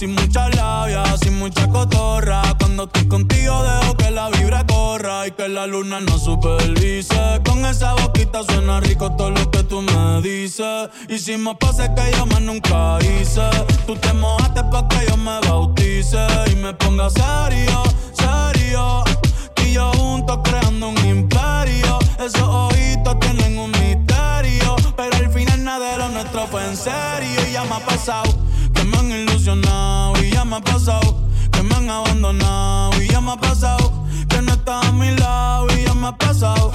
Sin mucha labia, sin mucha cotorra. Cuando estoy contigo dejo que la vibra corra y que la luna no supervise. Con esa boquita suena rico todo lo que tú me dices. Hicimos pases que yo más nunca hice. Tú te mojaste pa' que yo me bautice y me ponga serio, serio. Tú y yo juntos creando un imperio. Esos ojitos tienen un misterio. Pero al final nada de lo nuestro fue en serio y ya me ha pasado que me han ilusionado y ya me ha pasado, que me han abandonado y ya me ha pasado, que no estás a mi lado y ya me ha pasado,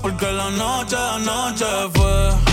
porque la noche, la noche fue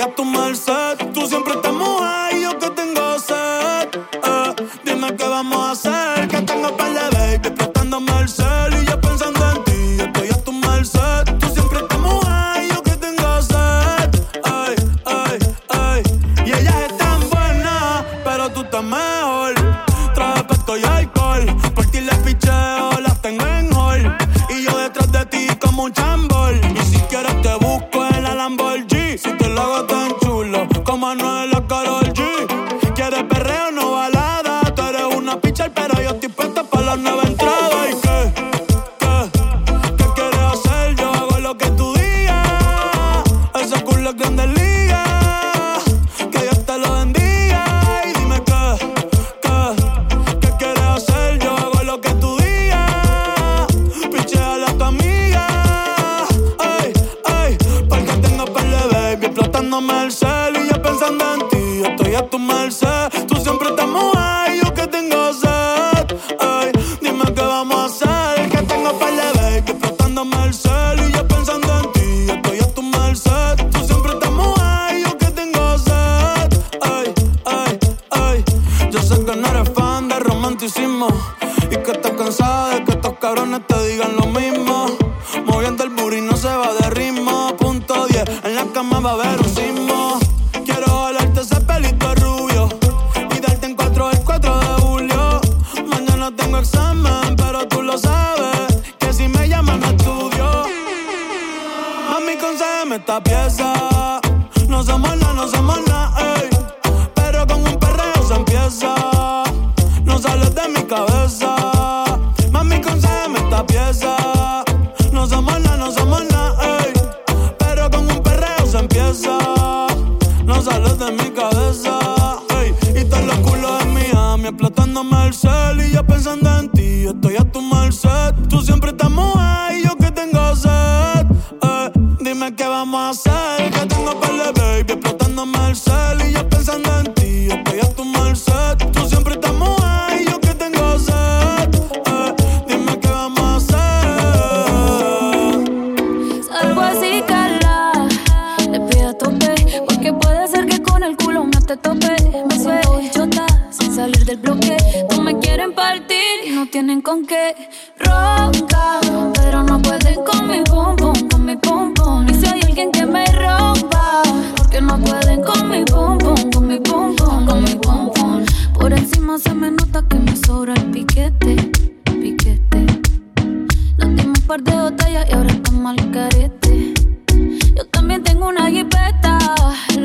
a tu merced, tú nunca más va a haber un sismo. Quiero jalarte ese pelito rubio y darte en cuatro el 4 de julio. Mañana tengo examen, pero tú lo sabes que si me llaman no estudio. Mami, concédeme esta pieza. No somos no, no somos no.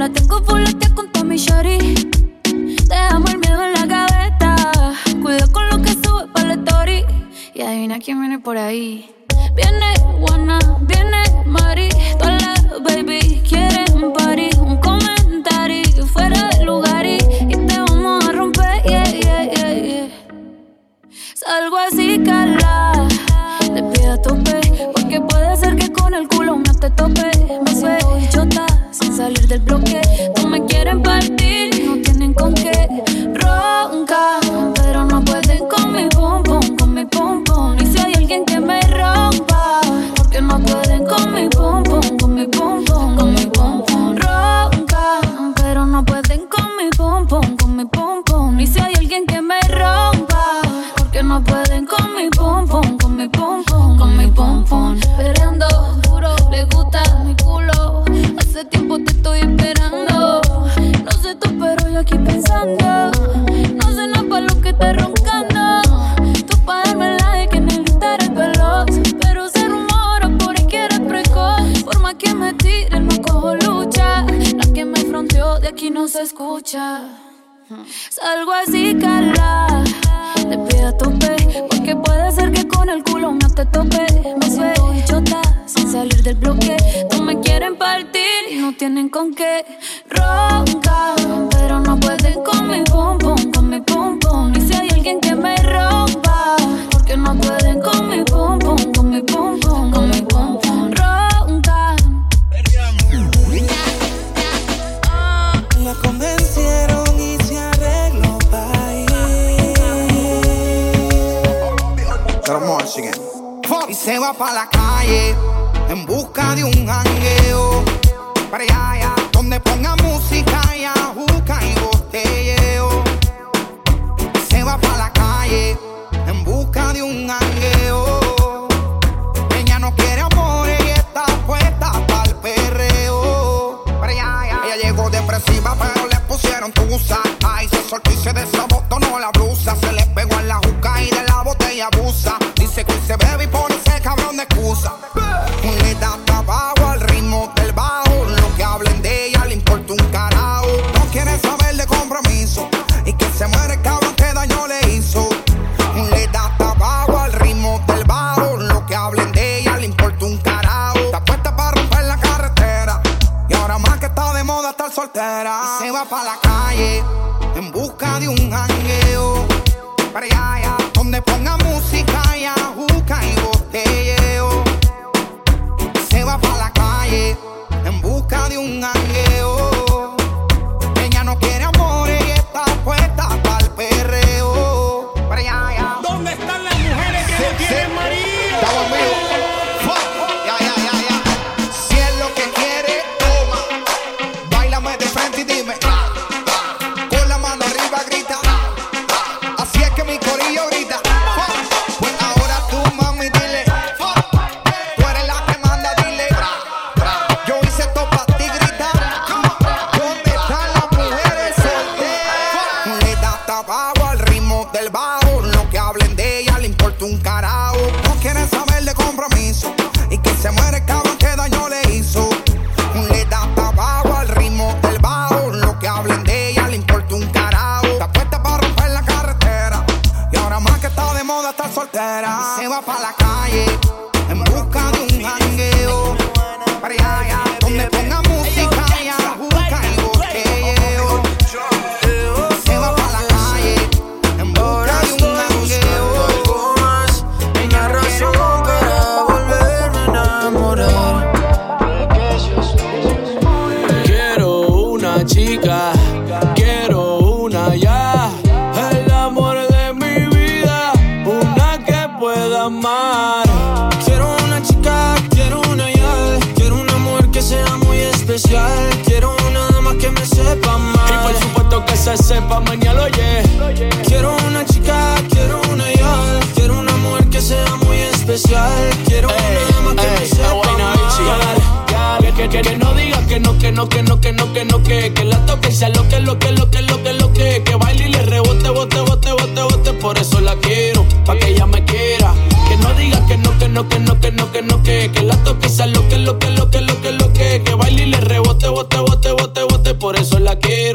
La tengo fuletea con Tommy Shari. Te amo el miedo en la gaveta. Cuidado con lo que sube para la story. Y adivina quién viene por ahí. Viene Juana, viene Mari. Todas las baby quieren party. Un comentario fuera de lugar y, y te vamos a romper. Yeah, yeah, yeah, yeah. Salgo así, cala. Te pido a tope. Porque puede ser que con el culo no te tope salir del bloque. No me quieren partir. Tienen con qué. Ronca, pero no pueden con mi pum pum, con mi pum pum. Y si hay alguien que me rompa, porque no pueden con mi pum pum, con mi pum pum, con mi pum pum. Ronca. La convencieron y se arregló para ir. Y se va pa' la calle en busca de un jangueo. Donde ponga música y que sepa mañana, oye. Quiero una chica, quiero una ya. Quiero una mujer que sea muy especial. Quiero una dama que me sepa mal. Que, que, que, que no diga que no, que no, que no, que no, que no, que que la toque y sea lo que, lo que, lo que, lo que, lo que que baile y le rebote, bote, bote, bote, bote, por eso la quiero, pa' que ella me quiera. Que no diga que no, que no, que no, que no, que no, que que la toque y sea lo que, lo que, lo que, lo que, lo que que baile y le rebote, bote, bote, bote, bote, por eso la quiero,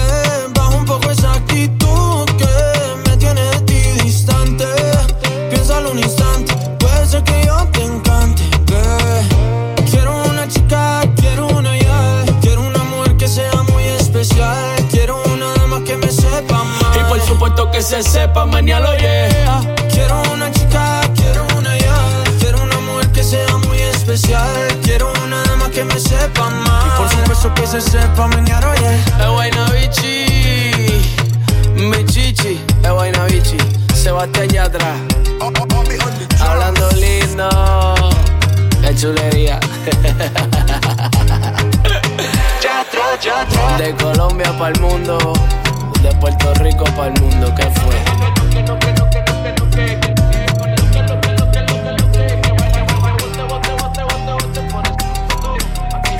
me sepa, mañana lo yeah. Quiero una chica, quiero una ya. Quiero una mujer que sea muy especial. Quiero una dama que me sepa más. Y por supuesto que se sepa, mañana oye. Es guayna bichi, mi chichi, es guayna bichi. Sebastián atrás. Hablando lindo, es chulería. De Colombia para el mundo, de Puerto Rico para el mundo, ¿qué fue?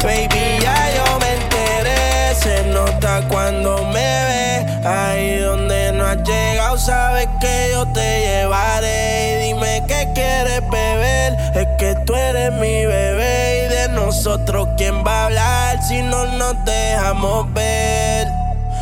Baby, ya yo me enteré. Se nota cuando me ve. Ahí donde no has llegado, sabes que yo te llevaré. Y dime qué quieres beber. Es que tú eres mi bebé. Y de nosotros, ¿quién va a hablar si no nos dejamos ver?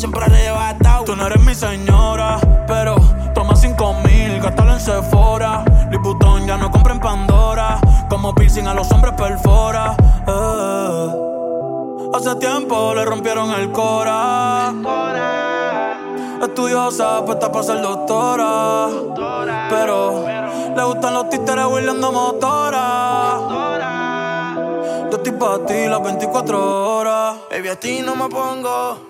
siempre arrebatado. Tú no eres mi señora, pero toma cinco mil, gástalo en Sephora. Liputón ya no compra en Pandora, como piercing a los hombres perfora. Eh. Hace tiempo le rompieron el cora. Estudiosa, puesta para ser doctora. Pero le gustan los títeres huirleando motora. Yo estoy para ti las 24 horas. Baby, a ti no me pongo.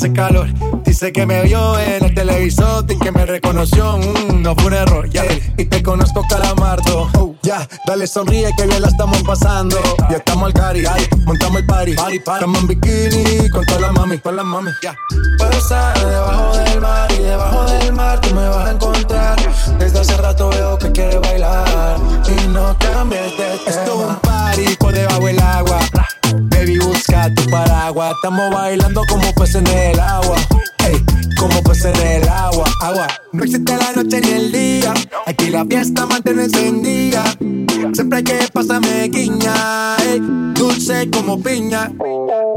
hace calor. Dice que me vio en el televisor y que me reconoció. Mm, no fue un error, ya. Y te conozco, calamardo. Oh, ya, dale sonríe que bien la estamos pasando. Ya estamos al cari, montamos el party. party, Estamos en bikini con todas las mami, con las mami. Ya. Puedo estar debajo del mar y debajo del mar tú me vas a encontrar. Desde hace rato veo que quieres Estamos bailando como peces en el agua. Como peces en el agua. Agua. No existe la noche ni el día. Aquí la fiesta mantiene encendida. Siempre que pasa me guiña. Ey, dulce como piña.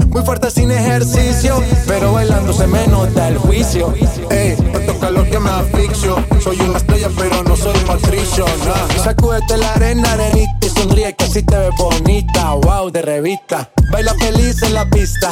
Muy fuerte sin ejercicio, pero bailando se me nota el juicio. Ey, no toca lo que me asfixio. Soy una estrella, pero no soy patricio. Nah. Sacúdete la arena, arenita y sonríe que así te ves bonita. Wow, de revista. Baila feliz en la pista.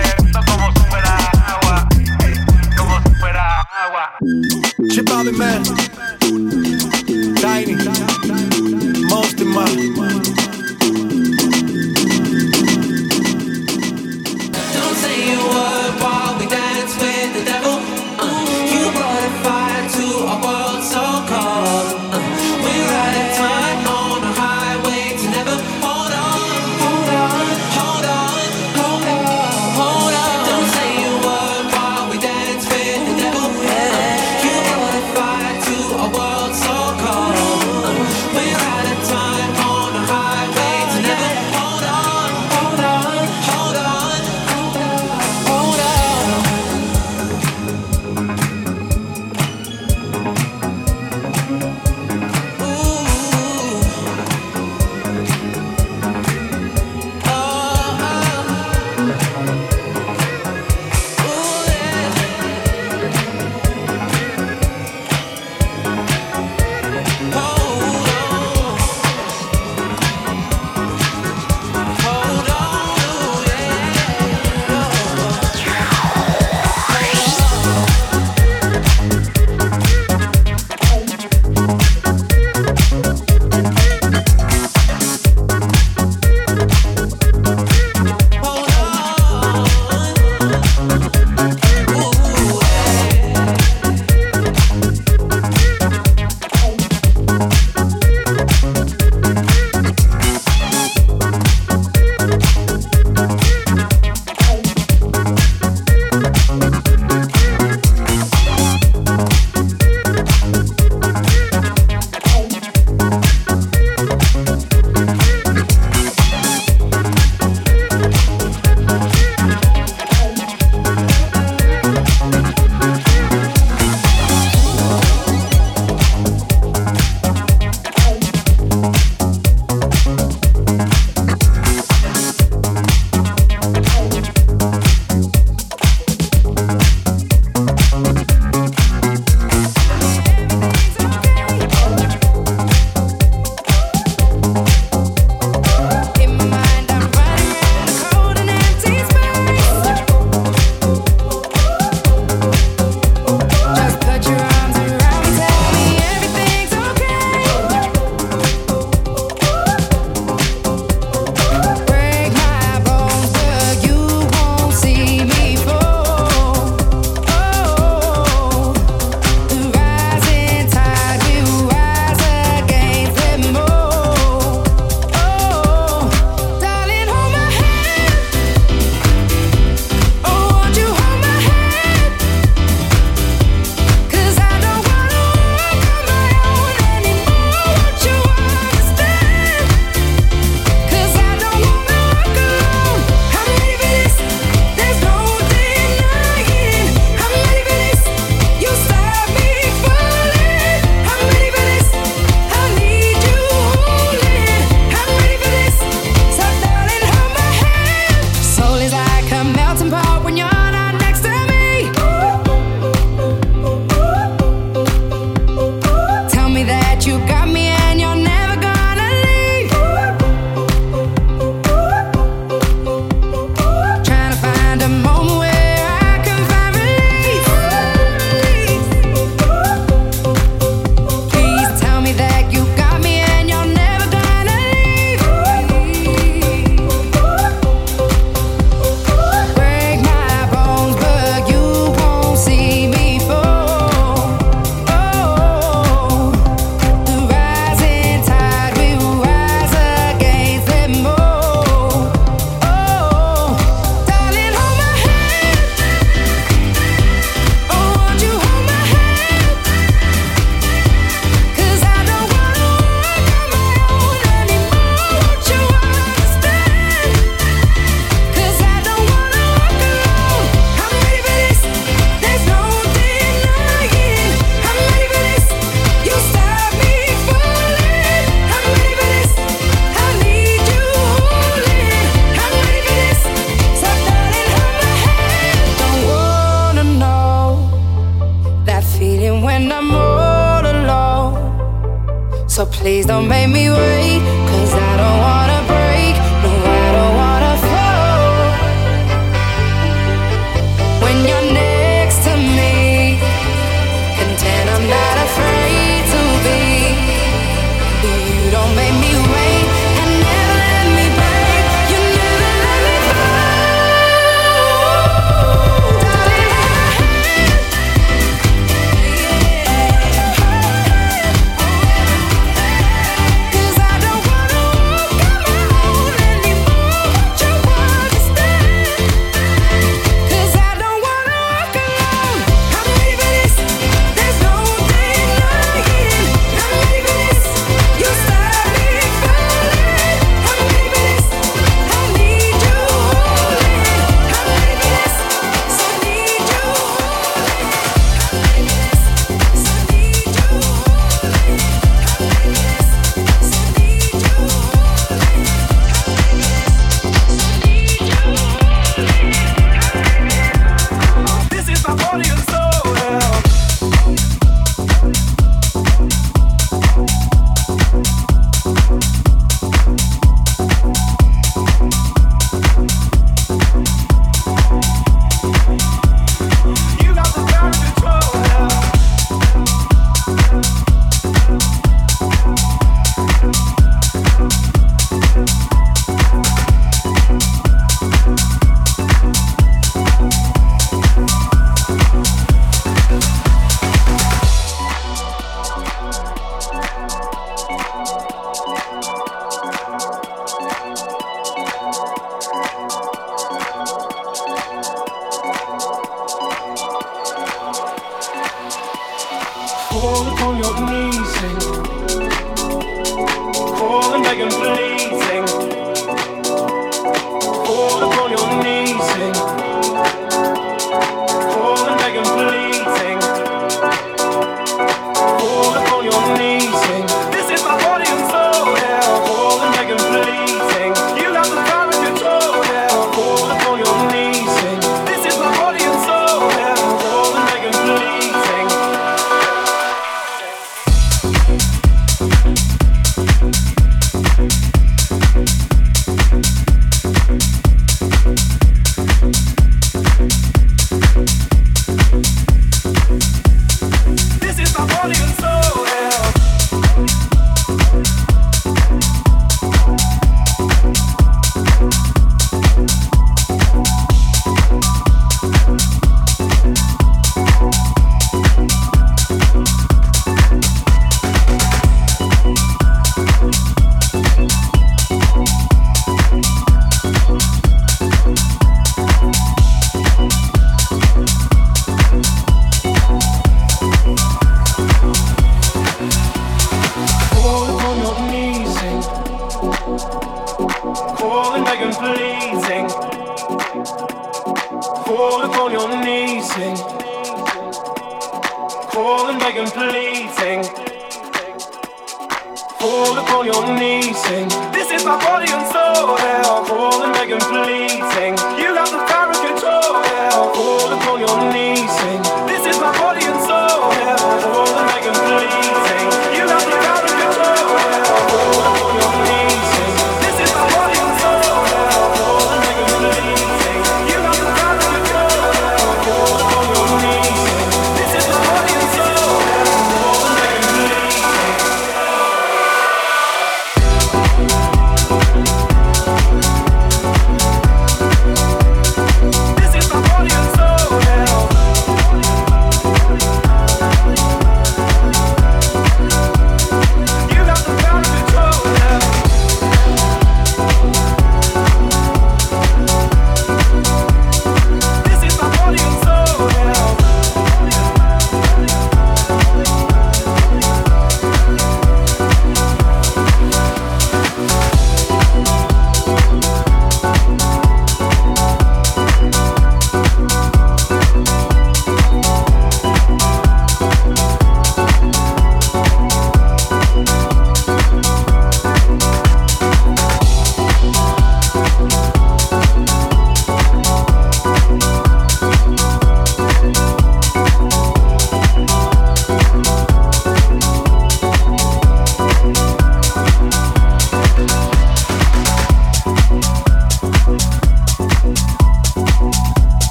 agua. J'ai par les. Tiny. Don't say a word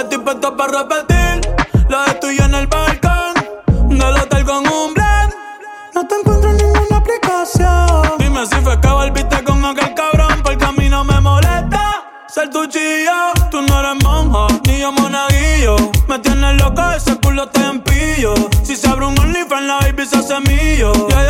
Estoy puesto para repetir. La estoy en el balcón. Del hotel con un blend. No te encuentro en ninguna aplicación. Dime si fue que volviste con aquel cabrón. Porque a mí no me molesta ser tu chillo. Tú no eres monja, ni yo monaguillo. Me tienes loco, ese culo te empillo. Si se abre un OnlyFans, la baby se hace mío. Yeah,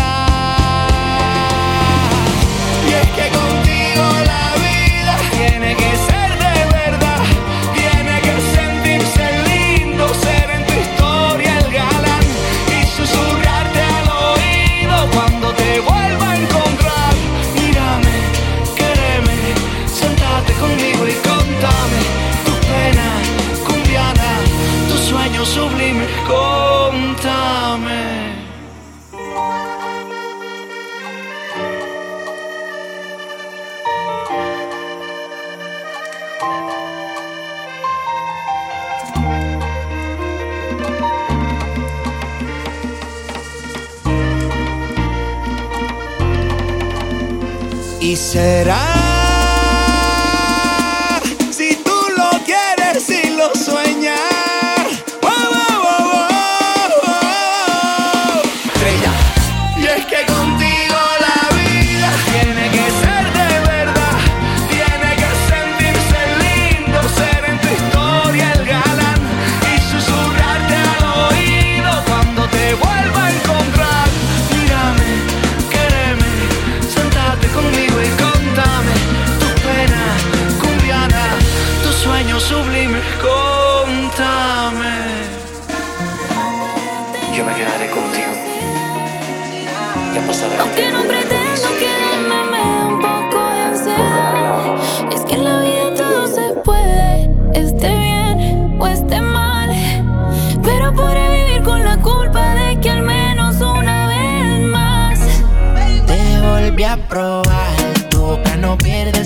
probar. Tu boca no pierde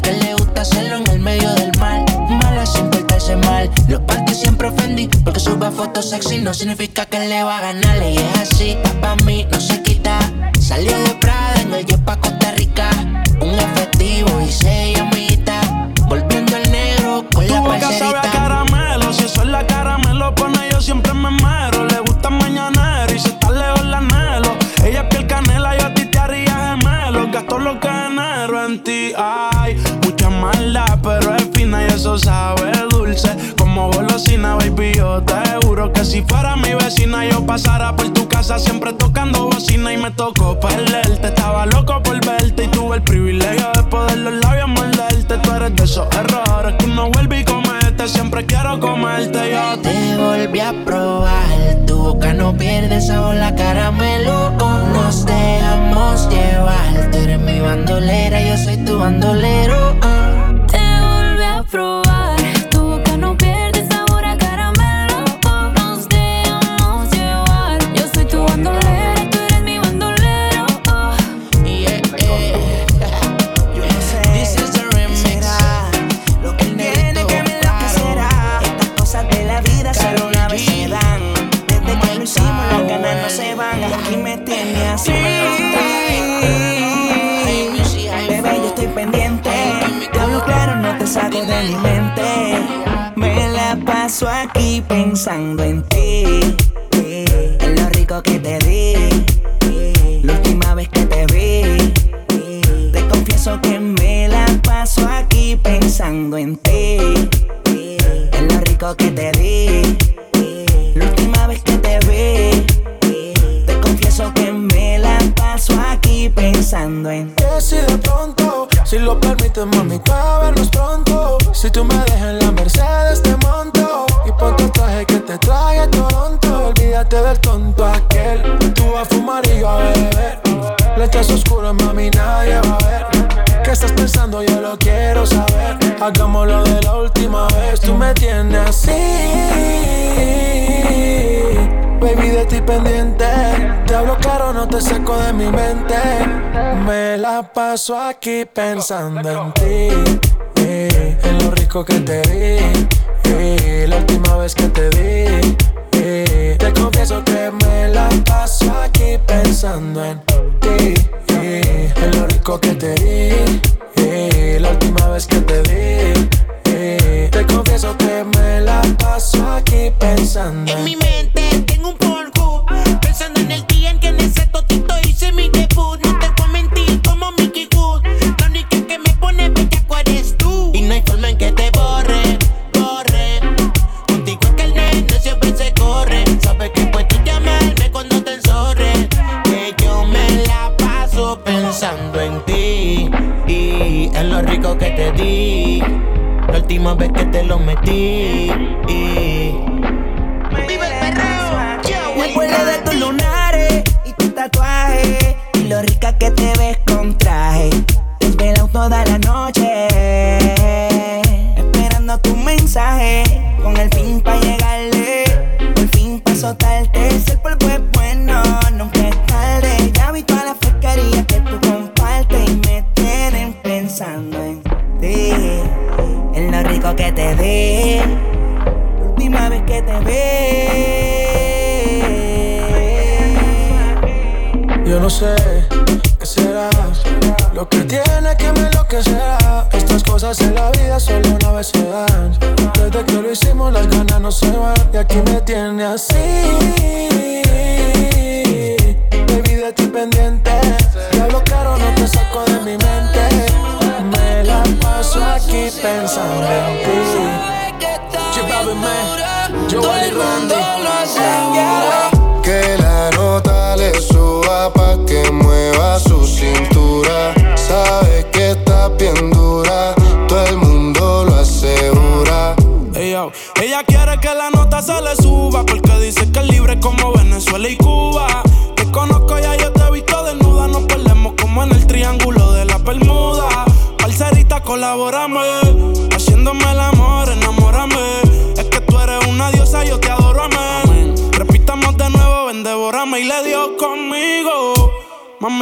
que le gusta hacerlo en el medio del mal. Mala sin portarse mal. Los partes siempre ofendí. Porque sube fotos sexy no significa que le va a ganar. Y es así, pa' mí no se quita. Salió de Prada en el Jeep pa' Costa Rica. Un efectivo y seis amiguitas. Volviendo al negro con la parcerita. pero es fina y eso sabe dulce. Como golosina, baby, yo te juro que si fuera mi vecina, yo pasara por tu casa siempre tocando bocina y me tocó perderte. Estaba loco por verte y tuve el privilegio de poder los labios morderte. Tú eres de esos errores que uno vuelve y comete. Siempre quiero comerte, yo te volví a probar. Tu boca no pierde sabor, la caramelo. Nos dejamos llevar. Tú eres mi bandolera, yo soy tu bandolero mi mente. Me la paso aquí pensando en ti. saco de mi mente. Me la paso aquí pensando en ti. Eh, en lo rico que te di. Eh, la última vez que te di. Eh, te confieso que me la paso aquí pensando en ti. Eh, en lo rico que te di. Eh, la última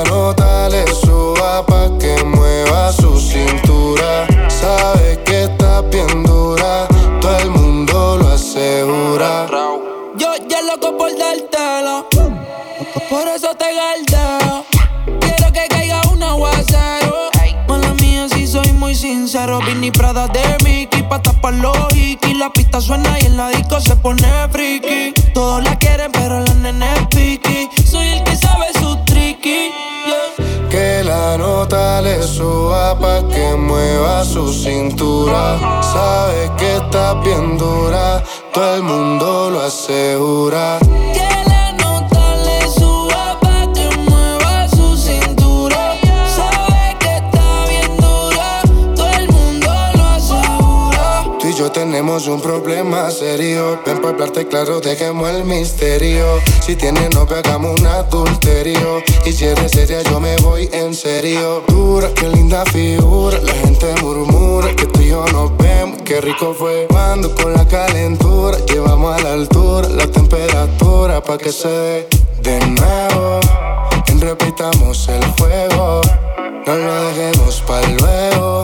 anotar, eso va pa' que mueva su cintura. Sabe que está bien dura, todo el mundo lo asegura. Yo ya loco por dártela, por eso te galdeo. Quiero que caiga un aguacero. Mala mía, si soy muy sincero, Vinny Prada de Mickey pa' tapar los hiki. La pista suena y en la disco se pone friki. Todos la quieren, pero la nene es piqui. Soy el que sabe la nota le suba pa' que mueva su cintura. Sabes que está bien dura, todo el mundo lo asegura. Tenemos un problema serio. Ven pa' hablarte claro, dejemos el misterio. Si tienes novio, hagamos un adulterio. Y si eres seria, yo me voy en serio. Dura, qué linda figura. La gente murmura que tú y yo nos vemos. Qué rico fue cuando con la calentura llevamos a la altura la temperatura pa' que se dé de nuevo. Repitamos el fuego. No lo dejemos pa' luego.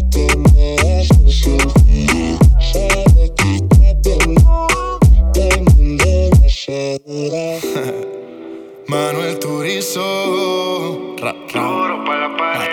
Manuel Turizo. Ra, ra, Duro pa' la pared.